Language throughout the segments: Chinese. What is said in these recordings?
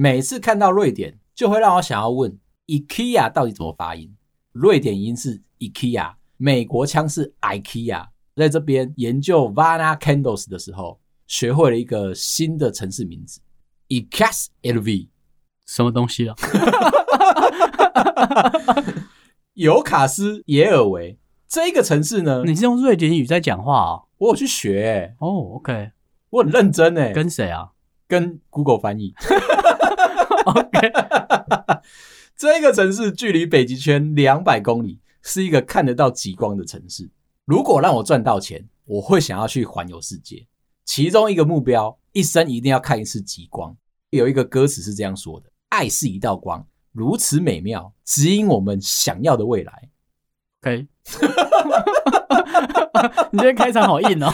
每次看到瑞典，就会让我想要问：IKEA 到底怎么发音？瑞典音是 IKEA，美国腔是 IKEA。在这边研究 Vana Candles 的时候，学会了一个新的城市名字：IKEA，什么东西啊？尤卡斯耶尔维这一个城市呢？你是用瑞典语在讲话啊？我有去学欸。哦，OK，我很认真欸。跟谁啊？跟 Google 翻译。OK，这个城市距离北极圈两百公里，是一个看得到极光的城市。如果让我赚到钱，我会想要去环游世界。其中一个目标，一生一定要看一次极光。有一个歌词是这样说的：“爱是一道光。”如此美妙，指引我们想要的未来。OK，你今天开场好硬哦。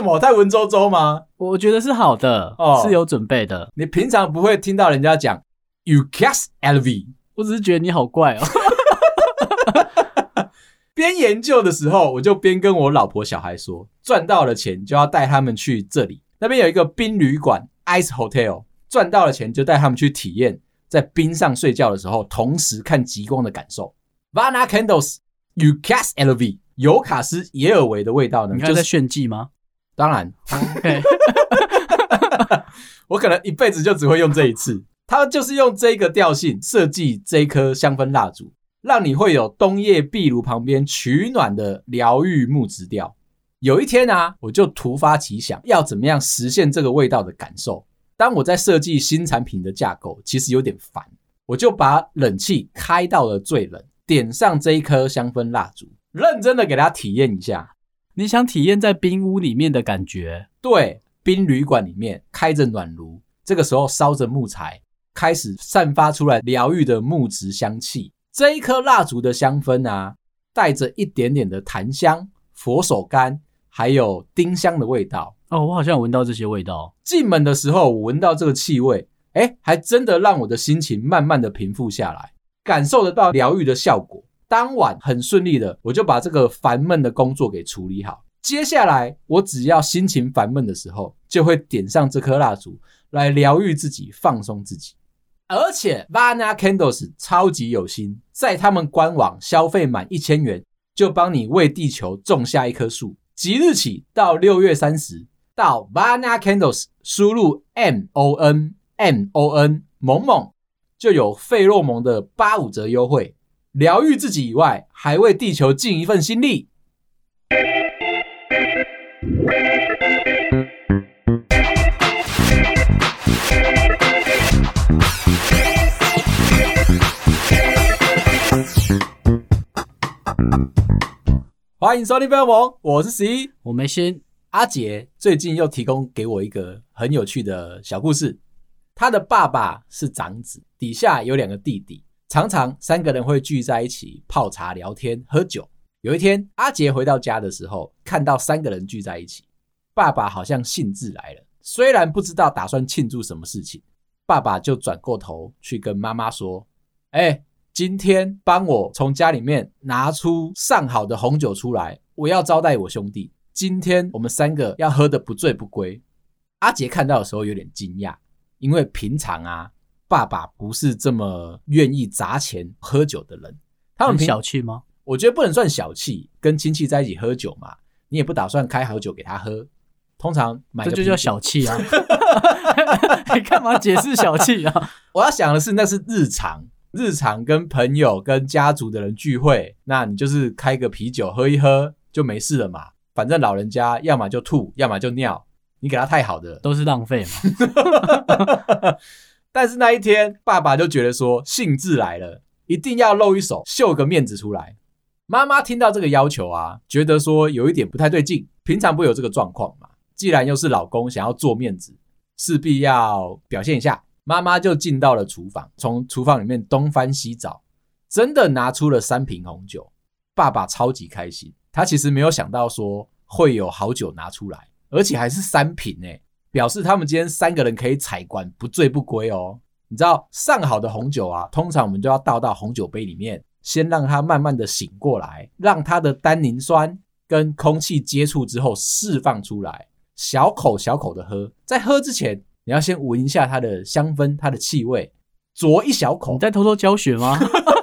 为什么我太文绉绉吗？我觉得是好的，哦，是有准备的。你平常不会听到人家讲 “You cast LV”，我只是觉得你好怪哦。边研究的时候，我就边跟我老婆小孩说，赚到了钱就要带他们去这里，那边有一个冰旅馆 （Ice Hotel）。赚到了钱就带他们去体验在冰上睡觉的时候，同时看极光的感受。Vana Candles、u c a s LV 尤卡斯耶尔维的味道呢？你看在炫技吗？当然，OK，我可能一辈子就只会用这一次。它就是用这个调性设计这一颗香氛蜡烛，让你会有冬夜壁炉旁边取暖的疗愈木质调。有一天啊，我就突发奇想，要怎么样实现这个味道的感受。当我在设计新产品的架构，其实有点烦，我就把冷气开到了最冷，点上这一颗香氛蜡烛，认真的给它体验一下。你想体验在冰屋里面的感觉？对，冰旅馆里面开着暖炉，这个时候烧着木材，开始散发出来疗愈的木质香气。这一颗蜡烛的香氛啊，带着一点点的檀香、佛手柑，还有丁香的味道。哦，我好像闻到这些味道。进门的时候，我闻到这个气味，哎，还真的让我的心情慢慢的平复下来，感受得到疗愈的效果。当晚很顺利的，我就把这个烦闷的工作给处理好。接下来，我只要心情烦闷的时候，就会点上这颗蜡烛来疗愈自己，放松自己。而且，Vana Candles 超级有心，在他们官网消费满一千元，就帮你为地球种下一棵树。即日起到六月三十。到 Vana Candles 输入 M O N M O N 萌萌，就有费洛蒙的八五折优惠，疗愈自己以外，还为地球尽一份心力。欢迎收听费洛蒙，我是十一，我没心。阿杰最近又提供给我一个很有趣的小故事。他的爸爸是长子，底下有两个弟弟，常常三个人会聚在一起泡茶、聊天、喝酒。有一天，阿杰回到家的时候，看到三个人聚在一起，爸爸好像兴致来了，虽然不知道打算庆祝什么事情，爸爸就转过头去跟妈妈说：“哎，今天帮我从家里面拿出上好的红酒出来，我要招待我兄弟。”今天我们三个要喝得不醉不归。阿杰看到的时候有点惊讶，因为平常啊，爸爸不是这么愿意砸钱喝酒的人。他们很小气吗？我觉得不能算小气，跟亲戚在一起喝酒嘛，你也不打算开好酒给他喝。通常买个这就叫小气啊！你干嘛解释小气啊？我要想的是，那是日常，日常跟朋友、跟家族的人聚会，那你就是开个啤酒喝一喝就没事了嘛。反正老人家要么就吐，要么就尿，你给他太好的都是浪费嘛。但是那一天，爸爸就觉得说兴致来了，一定要露一手，秀个面子出来。妈妈听到这个要求啊，觉得说有一点不太对劲，平常不有这个状况嘛。既然又是老公想要做面子，势必要表现一下。妈妈就进到了厨房，从厨房里面东翻西找，真的拿出了三瓶红酒。爸爸超级开心。他其实没有想到说会有好酒拿出来，而且还是三瓶诶，表示他们今天三个人可以采管不醉不归哦。你知道上好的红酒啊，通常我们就要倒到红酒杯里面，先让它慢慢的醒过来，让它的单宁酸跟空气接触之后释放出来，小口小口的喝。在喝之前你要先闻一下它的香氛，它的气味，啄一小口。你在偷偷教学吗？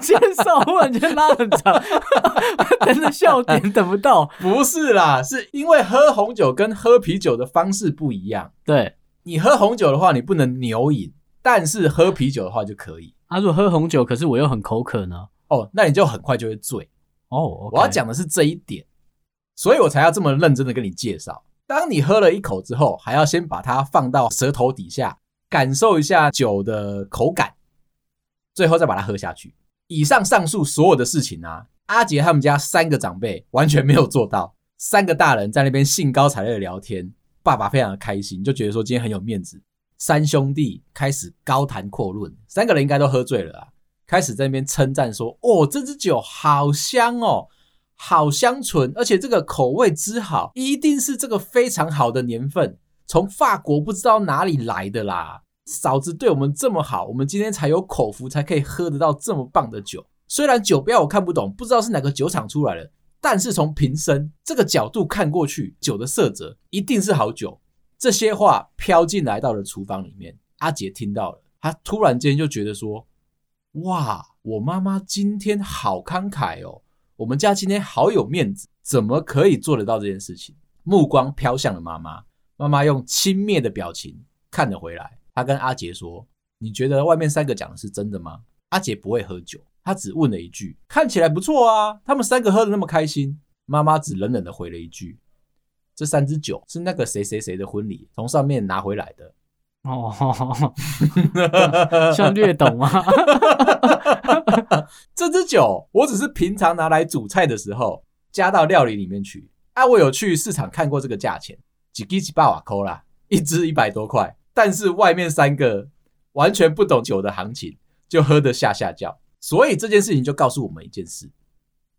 介绍忽然间拉很长，真的笑点等不到。不是啦，是因为喝红酒跟喝啤酒的方式不一样。对，你喝红酒的话，你不能牛饮，但是喝啤酒的话就可以。啊，如果喝红酒，可是我又很口渴呢？哦，那你就很快就会醉。哦，okay、我要讲的是这一点，所以我才要这么认真的跟你介绍。当你喝了一口之后，还要先把它放到舌头底下，感受一下酒的口感。最后再把它喝下去。以上上述所有的事情啊，阿杰他们家三个长辈完全没有做到。三个大人在那边兴高采烈的聊天，爸爸非常的开心，就觉得说今天很有面子。三兄弟开始高谈阔论，三个人应该都喝醉了啊，开始在那边称赞说：“哦，这支酒好香哦，好香醇，而且这个口味之好，一定是这个非常好的年份，从法国不知道哪里来的啦。”嫂子对我们这么好，我们今天才有口福，才可以喝得到这么棒的酒。虽然酒标我看不懂，不知道是哪个酒厂出来的，但是从瓶身这个角度看过去，酒的色泽一定是好酒。这些话飘进来到了厨房里面，阿杰听到了，他突然间就觉得说：“哇，我妈妈今天好慷慨哦，我们家今天好有面子，怎么可以做得到这件事情？”目光飘向了妈妈，妈妈用轻蔑的表情看了回来。他跟阿杰说：“你觉得外面三个讲的是真的吗？”阿杰不会喝酒，他只问了一句：“看起来不错啊，他们三个喝的那么开心。”妈妈只冷冷的回了一句：“这三支酒是那个谁谁谁的婚礼从上面拿回来的。”哦，像略懂啊。这支酒我只是平常拿来煮菜的时候加到料理里面去。啊，我有去市场看过这个价钱，几几几百瓦扣啦，一支一百多块。但是外面三个完全不懂酒的行情，就喝得下下叫。所以这件事情就告诉我们一件事：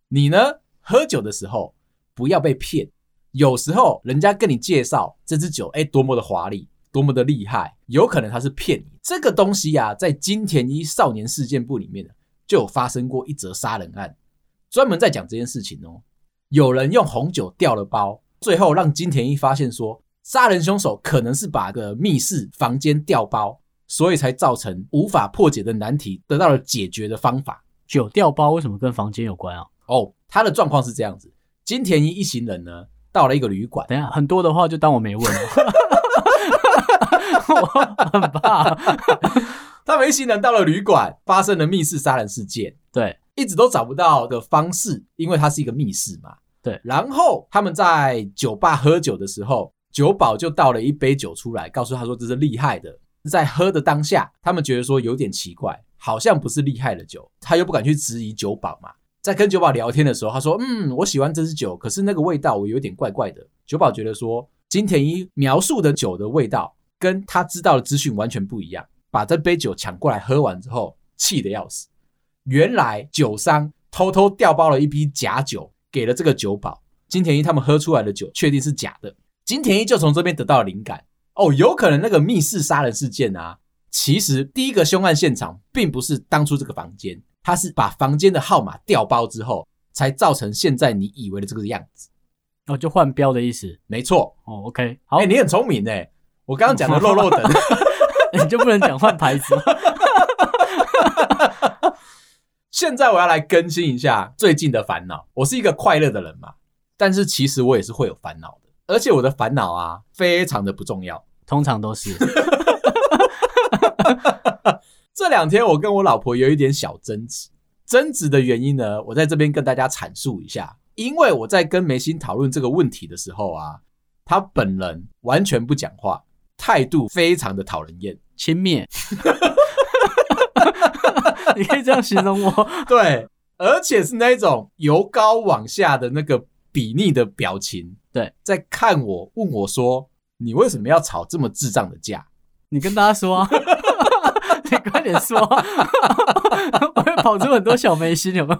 你呢，喝酒的时候不要被骗。有时候人家跟你介绍这支酒，哎，多么的华丽，多么的厉害，有可能他是骗你。这个东西呀，在金田一少年事件簿里面就有发生过一则杀人案，专门在讲这件事情哦。有人用红酒调了包，最后让金田一发现说。杀人凶手可能是把个密室房间调包，所以才造成无法破解的难题得到了解决的方法。酒调包为什么跟房间有关啊？哦，他的状况是这样子：金田一一行人呢到了一个旅馆。等一下，很多的话就当我没问了。我很怕。他们一行人到了旅馆，发生了密室杀人事件。对，一直都找不到的方式，因为它是一个密室嘛。对，然后他们在酒吧喝酒的时候。酒保就倒了一杯酒出来，告诉他说这是厉害的。在喝的当下，他们觉得说有点奇怪，好像不是厉害的酒。他又不敢去质疑酒保嘛。在跟酒保聊天的时候，他说：“嗯，我喜欢这支酒，可是那个味道我有点怪怪的。”酒保觉得说金田一描述的酒的味道跟他知道的资讯完全不一样，把这杯酒抢过来喝完之后，气得要死。原来酒商偷偷调包了一批假酒给了这个酒保，金田一他们喝出来的酒确定是假的。金田一就从这边得到了灵感哦，有可能那个密室杀人事件啊，其实第一个凶案现场并不是当初这个房间，他是把房间的号码调包之后，才造成现在你以为的这个样子。哦，就换标的意思，没错。哦，OK，好，哎、欸，你很聪明哎，我刚刚讲的漏漏等，你就不能讲换牌子吗？现在我要来更新一下最近的烦恼。我是一个快乐的人嘛，但是其实我也是会有烦恼的。而且我的烦恼啊，非常的不重要，通常都是。这两天我跟我老婆有一点小争执，争执的原因呢，我在这边跟大家阐述一下。因为我在跟梅心讨论这个问题的时候啊，他本人完全不讲话，态度非常的讨人厌，轻蔑。你可以这样形容我？对，而且是那种由高往下的那个睥睨的表情。对，在看我，问我说：“你为什么要吵这么智障的架？”你跟大家说啊，你快点说，我会跑出很多小眉心，有没有？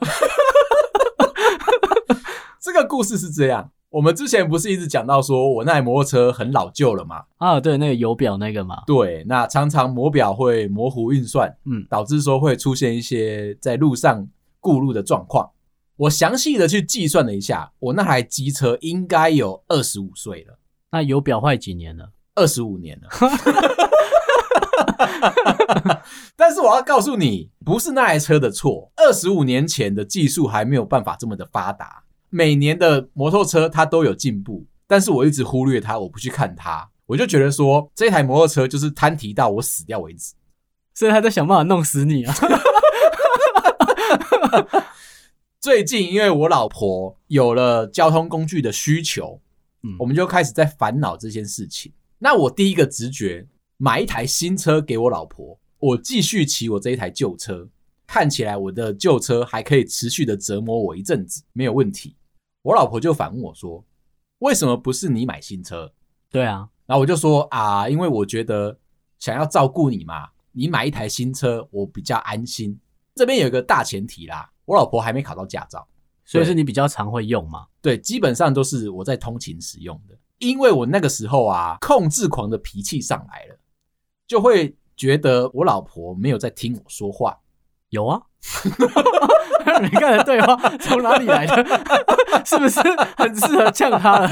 这个故事是这样，我们之前不是一直讲到说我那台摩托车很老旧了吗？啊，对，那个油表那个嘛。对，那常常磨表会模糊运算，嗯，导致说会出现一些在路上顾路的状况。我详细的去计算了一下，我那台机车应该有二十五岁了。那油表坏几年了？二十五年了。但是我要告诉你，不是那台车的错。二十五年前的技术还没有办法这么的发达，每年的摩托车它都有进步，但是我一直忽略它，我不去看它，我就觉得说这台摩托车就是摊提到我死掉为止，所以他在想办法弄死你啊。最近因为我老婆有了交通工具的需求，嗯，我们就开始在烦恼这件事情。那我第一个直觉。买一台新车给我老婆，我继续骑我这一台旧车，看起来我的旧车还可以持续的折磨我一阵子，没有问题。我老婆就反问我说：“为什么不是你买新车？”对啊，然后我就说：“啊，因为我觉得想要照顾你嘛，你买一台新车我比较安心。这边有一个大前提啦，我老婆还没考到驾照，所以是你比较常会用嘛？对，基本上都是我在通勤使用的，因为我那个时候啊，控制狂的脾气上来了。”就会觉得我老婆没有在听我说话。有啊，你看的对话从哪里来的？是不是很适合呛他了？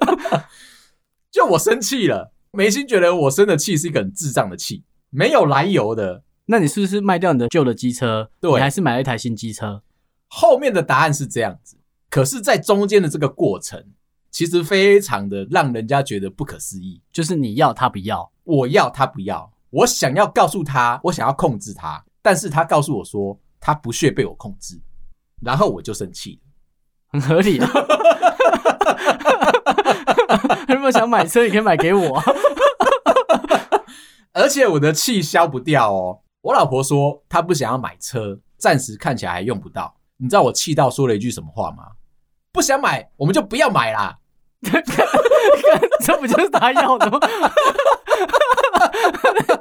就我生气了，眉心觉得我生的气是一个很智障的气，没有来由的。那你是不是卖掉你的旧的机车？对，你还是买了一台新机车？后面的答案是这样子，可是，在中间的这个过程。其实非常的让人家觉得不可思议，就是你要他不要，我要他不要，我想要告诉他，我想要控制他，但是他告诉我说他不屑被我控制，然后我就生气了，很合理啊。如果想买车，你可以买给我，而且我的气消不掉哦。我老婆说她不想要买车，暂时看起来还用不到。你知道我气到说了一句什么话吗？不想买，我们就不要买啦。这不就是他要的吗？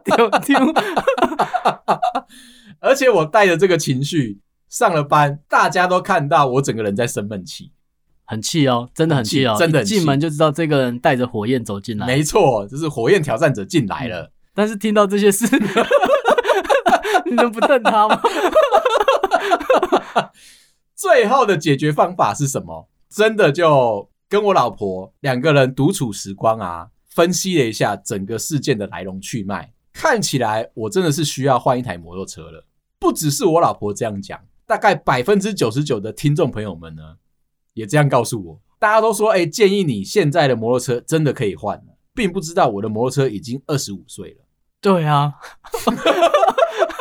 丢丢，而且我带着这个情绪上了班，大家都看到我整个人在生闷气，很气哦，真的很气哦，真的进门就知道这个人带着火焰走进来，没错，就是火焰挑战者进来了。但是听到这些事，你能不瞪他吗？最后的解决方法是什么？真的就。跟我老婆两个人独处时光啊，分析了一下整个事件的来龙去脉，看起来我真的是需要换一台摩托车了。不只是我老婆这样讲，大概百分之九十九的听众朋友们呢，也这样告诉我。大家都说，哎，建议你现在的摩托车真的可以换了，并不知道我的摩托车已经二十五岁了。对啊，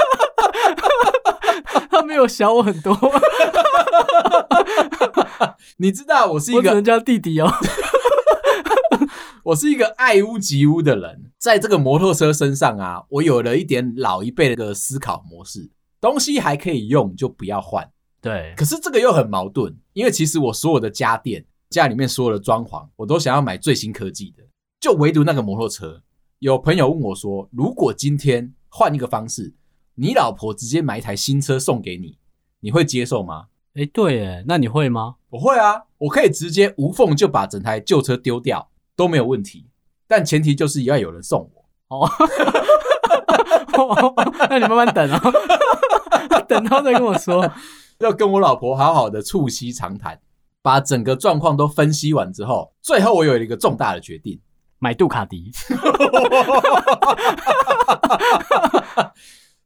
他没有小我很多。你知道我是一个人家弟弟哦，我是一个爱屋及乌的人，在这个摩托车身上啊，我有了一点老一辈的思考模式，东西还可以用就不要换。对，可是这个又很矛盾，因为其实我所有的家电、家里面所有的装潢，我都想要买最新科技的，就唯独那个摩托车。有朋友问我说，如果今天换一个方式，你老婆直接买一台新车送给你，你会接受吗？哎，对耶，那你会吗？我会啊，我可以直接无缝就把整台旧车丢掉都没有问题，但前提就是要有人送我。哦，那你慢慢等啊，等到再跟我说。要跟我老婆好好的促膝长谈，把整个状况都分析完之后，最后我有一个重大的决定：买杜卡迪。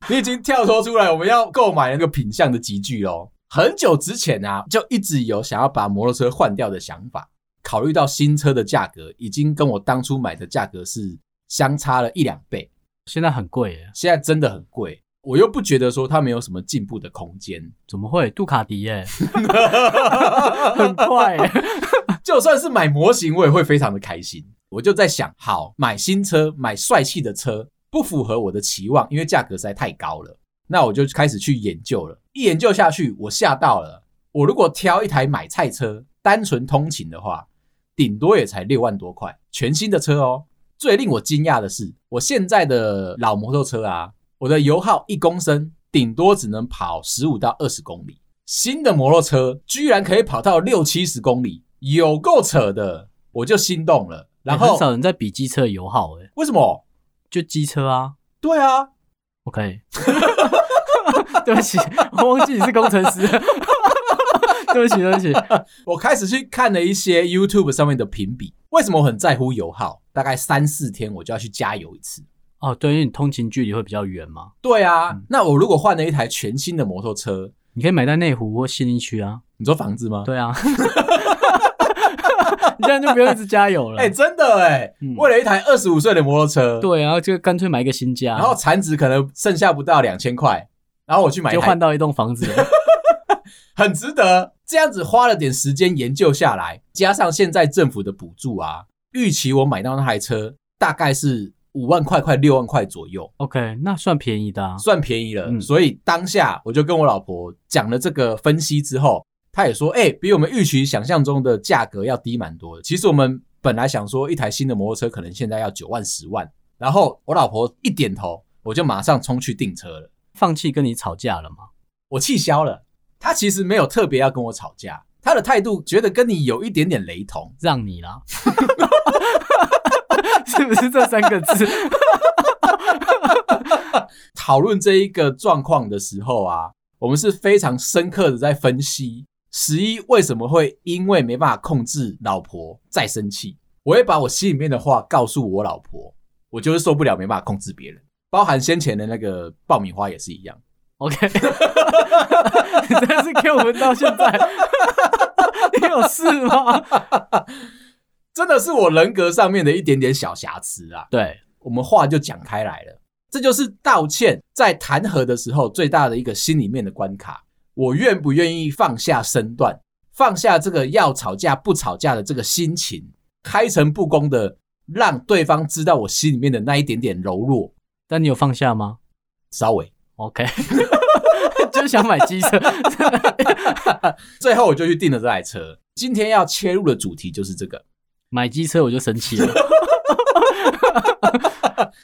你已经跳脱出来，我们要购买那个品相的集聚哦。很久之前啊，就一直有想要把摩托车换掉的想法。考虑到新车的价格已经跟我当初买的价格是相差了一两倍，现在很贵耶。现在真的很贵，我又不觉得说它没有什么进步的空间。怎么会？杜卡迪耶，很快耶。就算是买模型，我也会非常的开心。我就在想，好，买新车，买帅气的车，不符合我的期望，因为价格实在太高了。那我就开始去研究了，一研究下去，我吓到了。我如果挑一台买菜车，单纯通勤的话，顶多也才六万多块，全新的车哦。最令我惊讶的是，我现在的老摩托车啊，我的油耗一公升顶多只能跑十五到二十公里，新的摩托车居然可以跑到六七十公里，有够扯的，我就心动了。然后、欸、很少人在比机车油耗、欸，诶为什么？就机车啊？对啊。OK，对不起，我忘记你是工程师。对不起，对不起，我开始去看了一些 YouTube 上面的评比，为什么我很在乎油耗？大概三四天我就要去加油一次。哦，对，因为你通勤距离会比较远嘛。对啊，嗯、那我如果换了一台全新的摩托车，你可以买在内湖或信义区啊。你说房子吗？对啊，你这样就不用一直加油了。哎、欸，真的哎、欸，嗯、为了一台二十五岁的摩托车，对，然后就干脆买一个新家，然后残值可能剩下不到两千块，然后我去买，就换到一栋房子了，很值得。这样子花了点时间研究下来，加上现在政府的补助啊，预期我买到那台车大概是五万块，快六万块左右。OK，那算便宜的啊，算便宜了。嗯、所以当下我就跟我老婆讲了这个分析之后，她也说，哎、欸，比我们预期想象中的价格要低蛮多的。其实我们本来想说一台新的摩托车可能现在要九万、十万，然后我老婆一点头，我就马上冲去订车了。放弃跟你吵架了吗？我气消了。他其实没有特别要跟我吵架，他的态度觉得跟你有一点点雷同，让你啦，是不是这三个字？讨论这一个状况的时候啊，我们是非常深刻的在分析十一为什么会因为没办法控制老婆再生气。我会把我心里面的话告诉我老婆，我就是受不了没办法控制别人，包含先前的那个爆米花也是一样。OK，你真是给我们到现在，你有事吗？真的是我人格上面的一点点小瑕疵啊。对，我们话就讲开来了，这就是道歉在谈和的时候最大的一个心里面的关卡。我愿不愿意放下身段，放下这个要吵架不吵架的这个心情，开诚布公的让对方知道我心里面的那一点点柔弱。但你有放下吗？稍微。OK，就是想买机车，最后我就去订了这台车。今天要切入的主题就是这个，买机车我就生气了。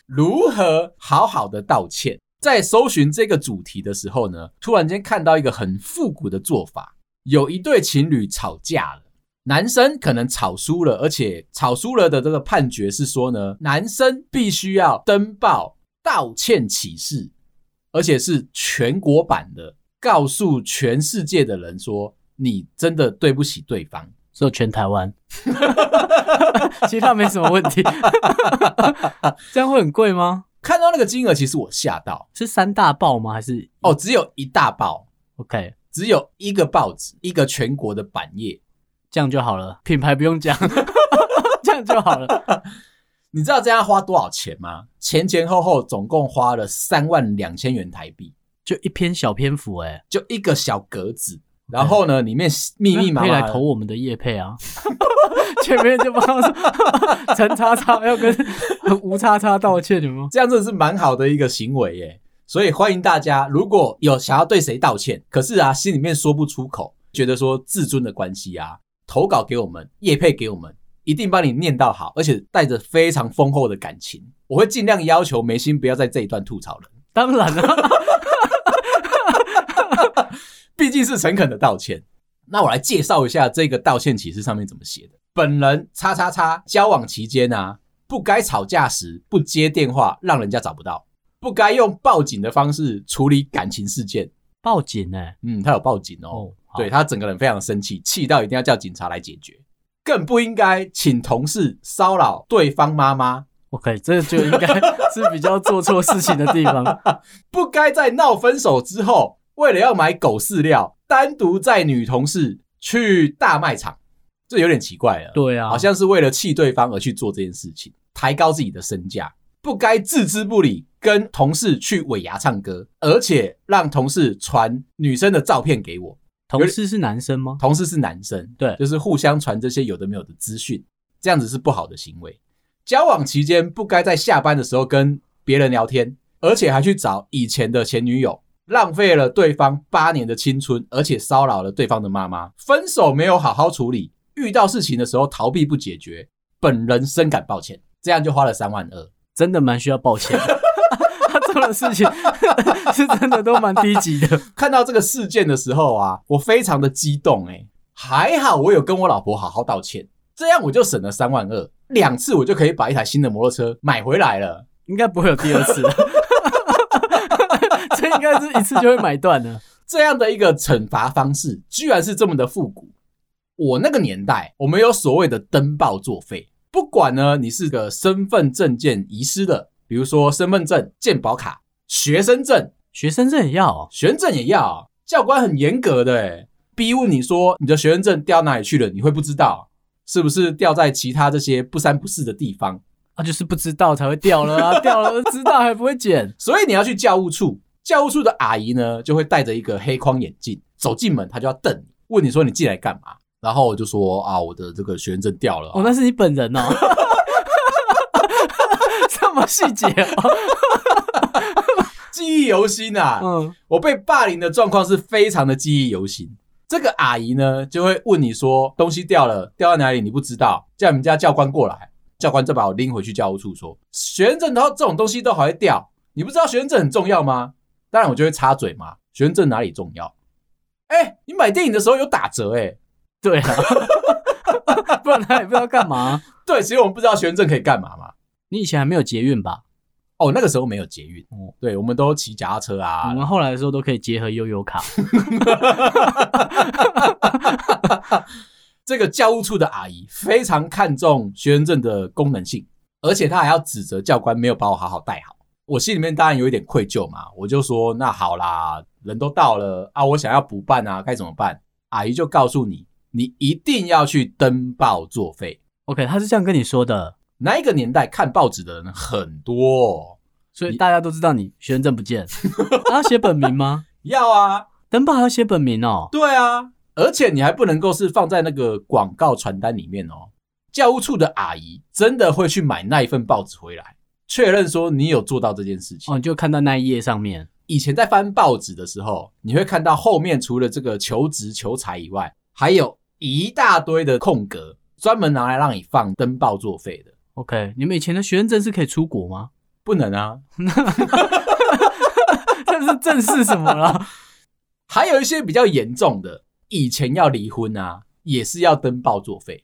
如何好好的道歉？在搜寻这个主题的时候呢，突然间看到一个很复古的做法，有一对情侣吵架了，男生可能吵输了，而且吵输了的这个判决是说呢，男生必须要登报道歉启事。而且是全国版的，告诉全世界的人说，你真的对不起对方，说全台湾，其他没什么问题，这样会很贵吗？看到那个金额，其实我吓到，是三大报吗？还是哦，只有一大报？OK，只有一个报纸，一个全国的版页，这样就好了，品牌不用讲，这样就好了。你知道这样花多少钱吗？前前后后总共花了三万两千元台币，就一篇小篇幅，欸，哎，就一个小格子。然后呢，里面密密麻麻可以来投我们的叶配啊。前面就帮说陈叉叉要跟吴叉叉道歉，有吗？这样真的是蛮好的一个行为耶。所以欢迎大家，如果有想要对谁道歉，可是啊心里面说不出口，觉得说自尊的关系啊，投稿给我们，叶配给我们。一定帮你念到好，而且带着非常丰厚的感情。我会尽量要求梅心不要在这一段吐槽人。当然了，毕竟是诚恳的道歉。那我来介绍一下这个道歉启事上面怎么写的。本人叉叉叉交往期间啊，不该吵架时不接电话，让人家找不到；不该用报警的方式处理感情事件。报警呢、欸？嗯，他有报警哦。哦对，他整个人非常生气，气到一定要叫警察来解决。更不应该请同事骚扰对方妈妈。OK，这就应该 是比较做错事情的地方。不该在闹分手之后，为了要买狗饲料，单独载女同事去大卖场，这有点奇怪了。对啊，好像是为了气对方而去做这件事情，抬高自己的身价。不该置之不理，跟同事去尾牙唱歌，而且让同事传女生的照片给我。同事是男生吗？同事是男生，对，就是互相传这些有的没有的资讯，这样子是不好的行为。交往期间不该在下班的时候跟别人聊天，而且还去找以前的前女友，浪费了对方八年的青春，而且骚扰了对方的妈妈。分手没有好好处理，遇到事情的时候逃避不解决，本人深感抱歉。这样就花了三万二，真的蛮需要抱歉的。做的事情 是真的都蛮低级的。看到这个事件的时候啊，我非常的激动哎，还好我有跟我老婆好好道歉，这样我就省了三万二，两次我就可以把一台新的摩托车买回来了，应该不会有第二次了。这应该是一次就会买断的。这样的一个惩罚方式，居然是这么的复古。我那个年代，我们有所谓的登报作废，不管呢，你是个身份证件遗失的，比如说身份证、健保卡、学生证，学生证也要，学生证也要。教官很严格的，诶逼问你说你的学生证掉哪里去了，你会不知道，是不是掉在其他这些不三不四的地方？啊，就是不知道才会掉了啊，掉了知道还不会捡，所以你要去教务处，教务处的阿姨呢就会戴着一个黑框眼镜走进门，她就要瞪你，问你说你进来干嘛？然后我就说啊，我的这个学生证掉了。哦，那是你本人哦，这么细节哦，记忆犹新啊。嗯，我被霸凌的状况是非常的记忆犹新。这个阿姨呢就会问你说东西掉了，掉在哪里？你不知道，叫你们家教官过来。教官再把我拎回去教务处，说学生证，然后这种东西都还会掉，你不知道学生证很重要吗？当然我就会插嘴嘛，学生证哪里重要？哎，你买电影的时候有打折哎，对啊，不然他也不知道干嘛。对，其实我们不知道学生证可以干嘛嘛。你以前还没有捷运吧？哦，那个时候没有捷运，哦，对，我们都骑脚踏车啊。我们后来的时候都可以结合悠游卡。这个教务处的阿姨非常看重学生证的功能性，而且她还要指责教官没有把我好好带好。我心里面当然有一点愧疚嘛，我就说那好啦，人都到了啊，我想要补办啊，该怎么办？阿姨就告诉你，你一定要去登报作废。OK，他是这样跟你说的。那一个年代看报纸的人很多，所以大家都知道你学生证不见，要写本名吗？要啊，登报还要写本名哦。对啊。而且你还不能够是放在那个广告传单里面哦。教务处的阿姨真的会去买那一份报纸回来，确认说你有做到这件事情。哦，你就看到那一页上面。以前在翻报纸的时候，你会看到后面除了这个求职求财以外，还有一大堆的空格，专门拿来让你放登报作废的。OK，你们以前的学生证是可以出国吗？不能啊。这是正是什么了？还有一些比较严重的。以前要离婚啊，也是要登报作废，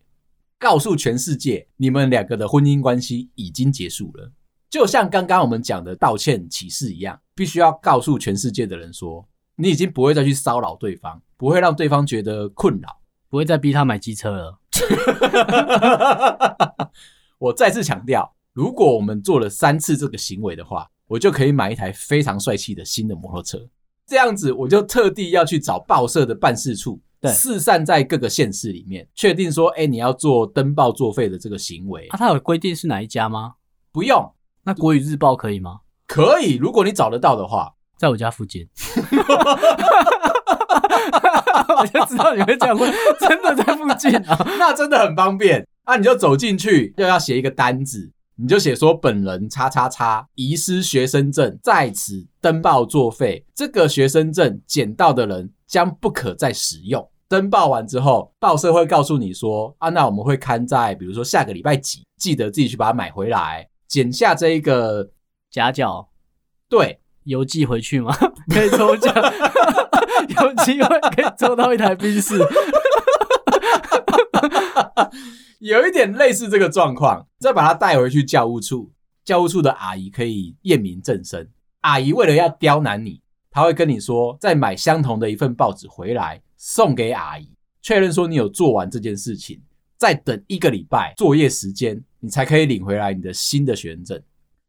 告诉全世界你们两个的婚姻关系已经结束了。就像刚刚我们讲的道歉启事一样，必须要告诉全世界的人说，你已经不会再去骚扰对方，不会让对方觉得困扰，不会再逼他买机车了。我再次强调，如果我们做了三次这个行为的话，我就可以买一台非常帅气的新的摩托车。这样子，我就特地要去找报社的办事处，对，四散在各个县市里面，确定说，哎，你要做登报作废的这个行为。啊，他有规定是哪一家吗？不用。那国语日报可以吗？可以，如果你找得到的话，在我家附近。我就知道你会这样问，真的在附近啊，那真的很方便。那你就走进去，又要写一个单子。你就写说本人叉叉叉遗失学生证，在此登报作废。这个学生证捡到的人将不可再使用。登报完之后，报社会告诉你说啊，那我们会刊在比如说下个礼拜几，记得自己去把它买回来，剪下这一个夹角，对，邮寄回去吗？可以抽奖，有机会可以抽到一台宾士。有一点类似这个状况，再把它带回去教务处，教务处的阿姨可以验明正身。阿姨为了要刁难你，她会跟你说，再买相同的一份报纸回来送给阿姨，确认说你有做完这件事情，再等一个礼拜作业时间，你才可以领回来你的新的学生证。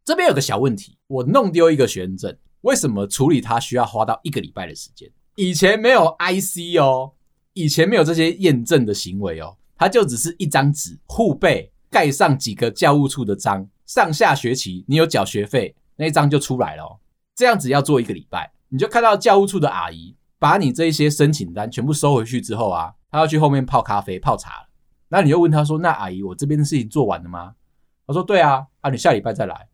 这边有个小问题，我弄丢一个学生证，为什么处理它需要花到一个礼拜的时间？以前没有 IC 哦，以前没有这些验证的行为哦。它就只是一张纸，护背盖上几个教务处的章，上下学期你有缴学费，那一张就出来了哦。这样子要做一个礼拜，你就看到教务处的阿姨把你这些申请单全部收回去之后啊，她要去后面泡咖啡、泡茶了。那你又问他说：“那阿姨，我这边的事情做完了吗？”我说：“对啊，啊，你下礼拜再来。”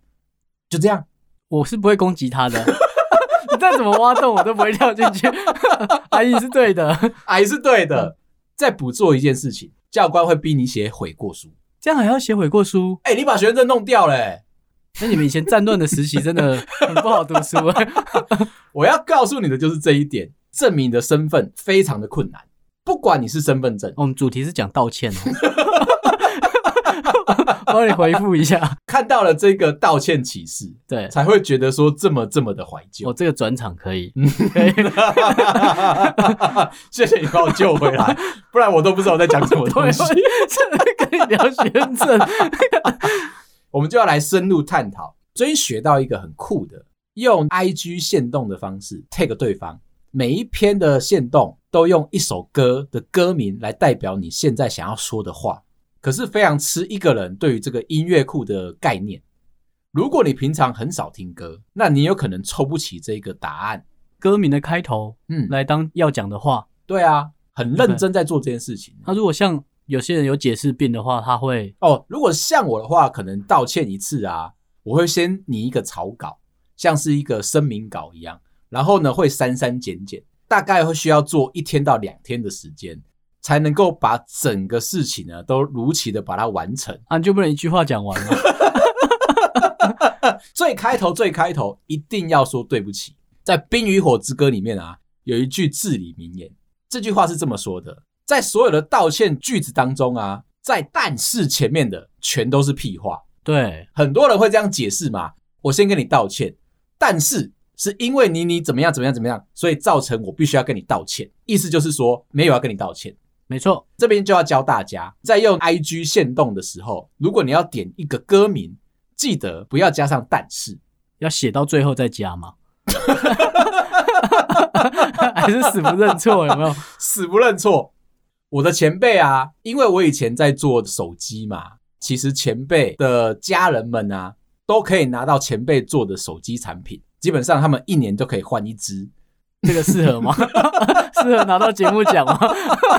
就这样，我是不会攻击他的，你再怎么挖洞我都不会跳进去。阿姨是对的，阿姨是对的。再补做一件事情。教官会逼你写悔过书，这样还要写悔过书？哎、欸，你把学生证弄掉了、欸，那你们以前战乱的实习真的 很不好读书、欸。我要告诉你的就是这一点，证明你的身份非常的困难。不管你是身份证，我们主题是讲道歉哦。帮你回复一下。看到了这个道歉启示，对，才会觉得说这么这么的怀旧。我这个转场可以，可以。谢谢你把我救回来，不然我都不知道我在讲什么东西。跟你聊学证，我们就要来深入探讨。最近学到一个很酷的，用 IG 限动的方式 take 对方。每一篇的限动都用一首歌的歌名来代表你现在想要说的话，可是非常吃一个人对于这个音乐库的概念。如果你平常很少听歌，那你有可能抽不起这个答案。歌名的开头，嗯，来当要讲的话。对啊，很认真在做这件事情。那如果像有些人有解释病的话，他会哦，如果像我的话，可能道歉一次啊，我会先拟一个草稿，像是一个声明稿一样。然后呢，会删删减减，大概会需要做一天到两天的时间，才能够把整个事情呢都如期的把它完成。啊，你就不能一句话讲完吗？最开头，最开头一定要说对不起。在《冰与火之歌》里面啊，有一句至理名言，这句话是这么说的：在所有的道歉句子当中啊，在但是前面的全都是屁话。对，很多人会这样解释嘛，我先跟你道歉，但是。是因为你你怎么样怎么样怎么样，所以造成我必须要跟你道歉。意思就是说，没有要跟你道歉。没错，这边就要教大家，在用 IG 限动的时候，如果你要点一个歌名，记得不要加上但是，要写到最后再加吗？还是死不认错？有没有？死不认错？我的前辈啊，因为我以前在做手机嘛，其实前辈的家人们啊，都可以拿到前辈做的手机产品。基本上他们一年就可以换一只，这个适合吗？适合拿到节目奖吗？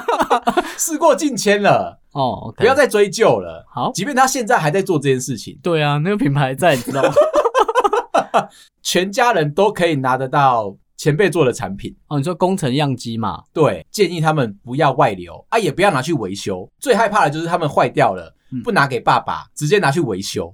事过境迁了哦，不要再追究了。好，即便他现在还在做这件事情，对啊，那个品牌在，你知道吗？全家人都可以拿得到前辈做的产品哦。你说工程样机嘛？对，建议他们不要外流啊，也不要拿去维修。最害怕的就是他们坏掉了，不拿给爸爸，直接拿去维修。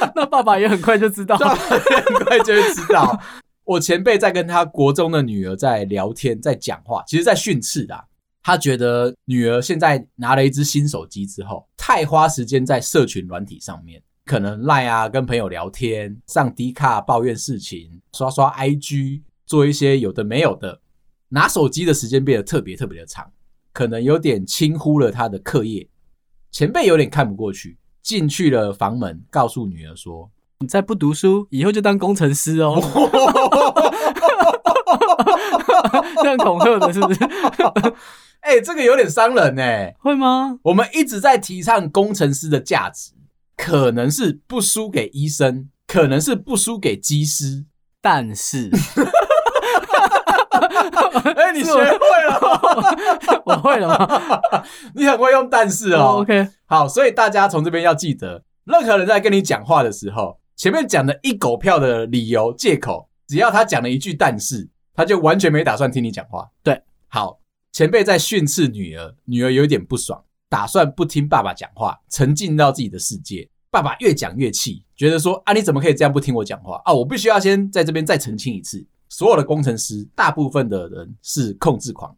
那爸爸也很快就知道，爸爸很快就会知道。我前辈在跟他国中的女儿在聊天，在讲话，其实在训斥的。他觉得女儿现在拿了一支新手机之后，太花时间在社群软体上面，可能赖啊，跟朋友聊天，上 D 卡抱怨事情，刷刷 IG，做一些有的没有的，拿手机的时间变得特别特别的长，可能有点轻忽了他的课业。前辈有点看不过去。进去了房门，告诉女儿说：“你再不读书，以后就当工程师哦。”这样恐吓的，是不是？哎、欸，这个有点伤人哎，会吗？我们一直在提倡工程师的价值，可能是不输给医生，可能是不输给机师，但是。哎、欸，你学会了吗？我会了吗？你很会用但是哦。Oh, OK，好，所以大家从这边要记得，任何人在跟你讲话的时候，前面讲的一狗票的理由借口，只要他讲了一句但是，他就完全没打算听你讲话。对，好，前辈在训斥女儿，女儿有点不爽，打算不听爸爸讲话，沉浸到自己的世界。爸爸越讲越气，觉得说啊，你怎么可以这样不听我讲话啊？我必须要先在这边再澄清一次。所有的工程师，大部分的人是控制狂。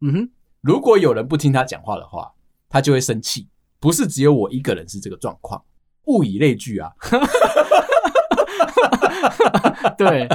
嗯哼，如果有人不听他讲话的话，他就会生气。不是只有我一个人是这个状况，物以类聚啊。对，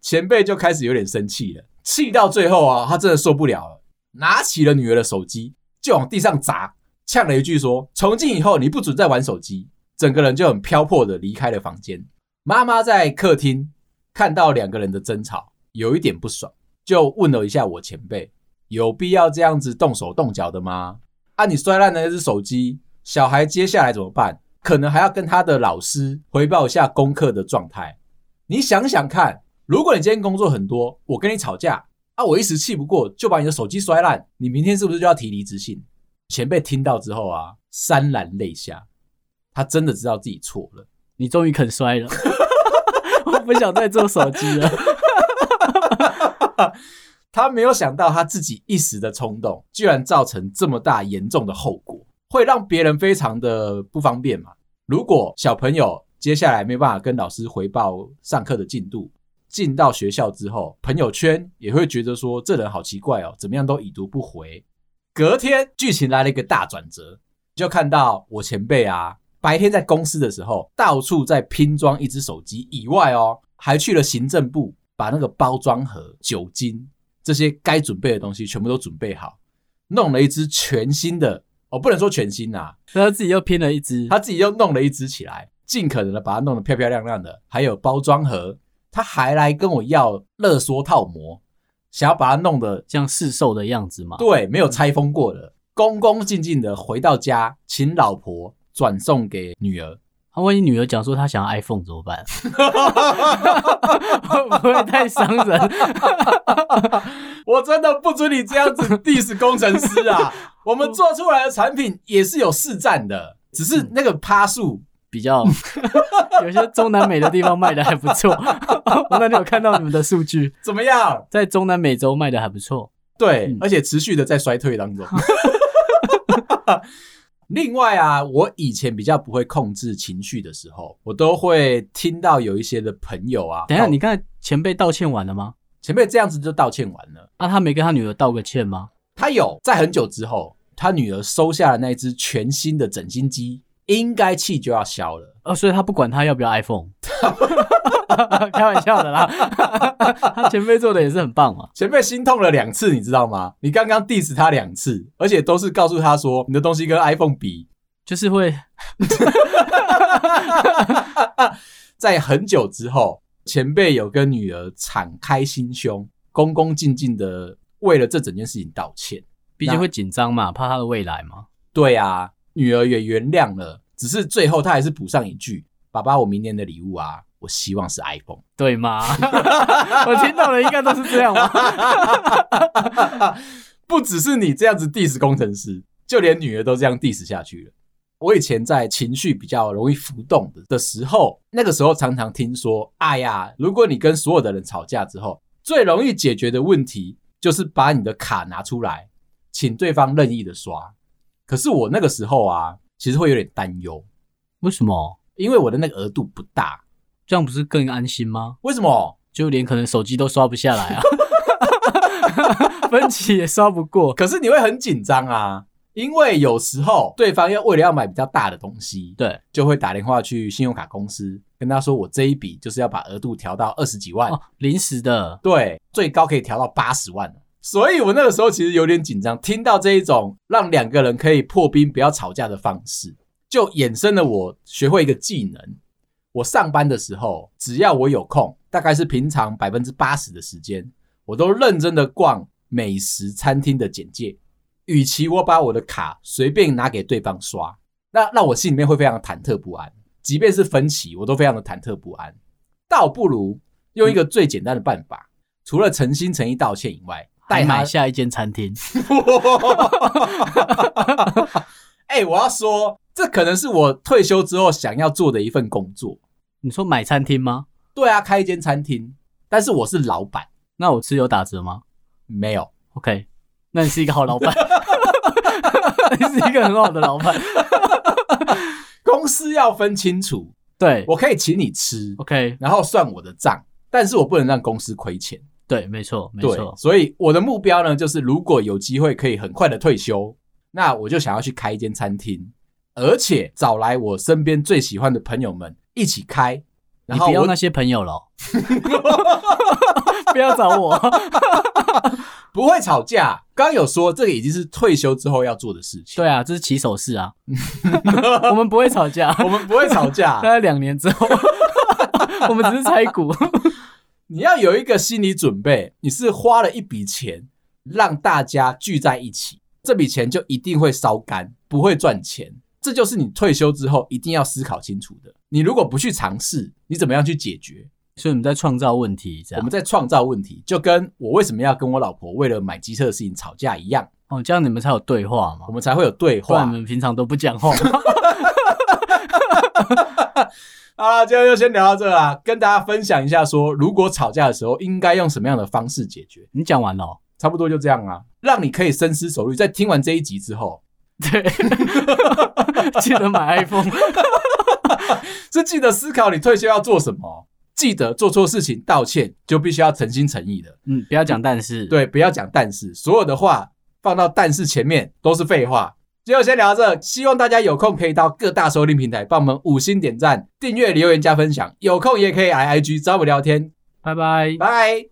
前辈就开始有点生气了，气到最后啊，他真的受不了了，拿起了女儿的手机就往地上砸，呛了一句说：“从今以后你不准再玩手机。”整个人就很飘泊的离开了房间。妈妈在客厅。看到两个人的争吵，有一点不爽，就问了一下我前辈：“有必要这样子动手动脚的吗？啊，你摔烂了那只手机，小孩接下来怎么办？可能还要跟他的老师回报一下功课的状态。你想想看，如果你今天工作很多，我跟你吵架啊，我一时气不过就把你的手机摔烂，你明天是不是就要提离职信？”前辈听到之后啊，潸然泪下，他真的知道自己错了，你终于肯摔了。不想再做手机了。他没有想到他自己一时的冲动，居然造成这么大严重的后果，会让别人非常的不方便嘛。如果小朋友接下来没办法跟老师回报上课的进度，进到学校之后，朋友圈也会觉得说，这人好奇怪哦，怎么样都已读不回。隔天剧情来了一个大转折，就看到我前辈啊，白天在公司的时候到处在拼装一只手机，以外哦，还去了行政部，把那个包装盒、酒精这些该准备的东西全部都准备好，弄了一只全新的。哦，不能说全新啊，他自己又拼了一只，他自己又弄了一只起来，尽可能的把它弄得漂漂亮亮的，还有包装盒，他还来跟我要热缩套膜。想要把它弄得像市售的样子嘛？对，没有拆封过的，嗯、恭恭敬敬的回到家，请老婆转送给女儿。他、啊、万一女儿讲说她想要 iPhone 怎么办？会不会太伤人？我真的不准你这样子 diss 工程师啊！我们做出来的产品也是有市占的，只是那个趴数。比较有些中南美的地方卖的还不错，我那天有看到你们的数据，怎么样？在中南美洲卖的还不错，对，嗯、而且持续的在衰退当中。另外啊，我以前比较不会控制情绪的时候，我都会听到有一些的朋友啊，等一下，你刚才前辈道歉完了吗？前辈这样子就道歉完了，啊，他没跟他女儿道个歉吗？他有，在很久之后，他女儿收下了那只全新的整新机。应该气就要消了哦，所以他不管他要不要 iPhone，开玩笑的啦。他前辈做的也是很棒嘛，前辈心痛了两次，你知道吗？你刚刚 diss 他两次，而且都是告诉他说你的东西跟 iPhone 比，就是会 在很久之后，前辈有跟女儿敞开心胸，恭恭敬敬的为了这整件事情道歉，毕竟会紧张嘛，怕他的未来嘛。对啊。女儿也原谅了，只是最后她还是补上一句：“爸爸，我明年的礼物啊，我希望是 iPhone，对吗？” 我听到的应该都是这样吗？不只是你这样子 diss 工程师，就连女儿都这样 diss 下去了。我以前在情绪比较容易浮动的的时候，那个时候常常听说：“哎呀，如果你跟所有的人吵架之后，最容易解决的问题就是把你的卡拿出来，请对方任意的刷。”可是我那个时候啊，其实会有点担忧。为什么？因为我的那个额度不大，这样不是更安心吗？为什么？就连可能手机都刷不下来啊，分期也刷不过。可是你会很紧张啊，因为有时候对方要为了要买比较大的东西，对，就会打电话去信用卡公司，跟他说我这一笔就是要把额度调到二十几万，哦，临时的，对，最高可以调到八十万。所以我那个时候其实有点紧张，听到这一种让两个人可以破冰、不要吵架的方式，就衍生了我学会一个技能。我上班的时候，只要我有空，大概是平常百分之八十的时间，我都认真的逛美食餐厅的简介。与其我把我的卡随便拿给对方刷，那让我心里面会非常忐忑不安。即便是分歧，我都非常的忐忑不安。倒不如用一个最简单的办法，嗯、除了诚心诚意道歉以外。代买下一间餐厅。哎、欸，我要说，这可能是我退休之后想要做的一份工作。你说买餐厅吗？对啊，开一间餐厅，但是我是老板。那我吃有打折吗？没有。OK，那你是一个好老板，你是一个很好的老板。公司要分清楚，对，我可以请你吃，OK，然后算我的账，但是我不能让公司亏钱。对，没错，没错。所以我的目标呢，就是如果有机会可以很快的退休，那我就想要去开一间餐厅，而且找来我身边最喜欢的朋友们一起开。然后你不要那些朋友了，不要找我，不会吵架。刚刚有说这个已经是退休之后要做的事情。对啊，这是起手式啊。我们不会吵架，我们不会吵架。大概两年之后，我们只是拆股。你要有一个心理准备，你是花了一笔钱让大家聚在一起，这笔钱就一定会烧干，不会赚钱。这就是你退休之后一定要思考清楚的。你如果不去尝试，你怎么样去解决？所以我们在创造问题，这样。我们在创造问题，就跟我为什么要跟我老婆为了买机车的事情吵架一样。哦，这样你们才有对话嘛？我们才会有对话。不然你们平常都不讲话。啊，今天就先聊到这啦，跟大家分享一下说，说如果吵架的时候应该用什么样的方式解决。你讲完了，差不多就这样啊，让你可以深思熟虑。在听完这一集之后，对，记得买 iPhone，是记得思考你退休要做什么，记得做错事情道歉，就必须要诚心诚意的。嗯，不要讲但是，对，不要讲但是，所有的话放到但是前面都是废话。今天先聊到这，希望大家有空可以到各大收听平台帮我们五星点赞、订阅、留言、加分享。有空也可以来 IG 找我聊天。拜拜，拜。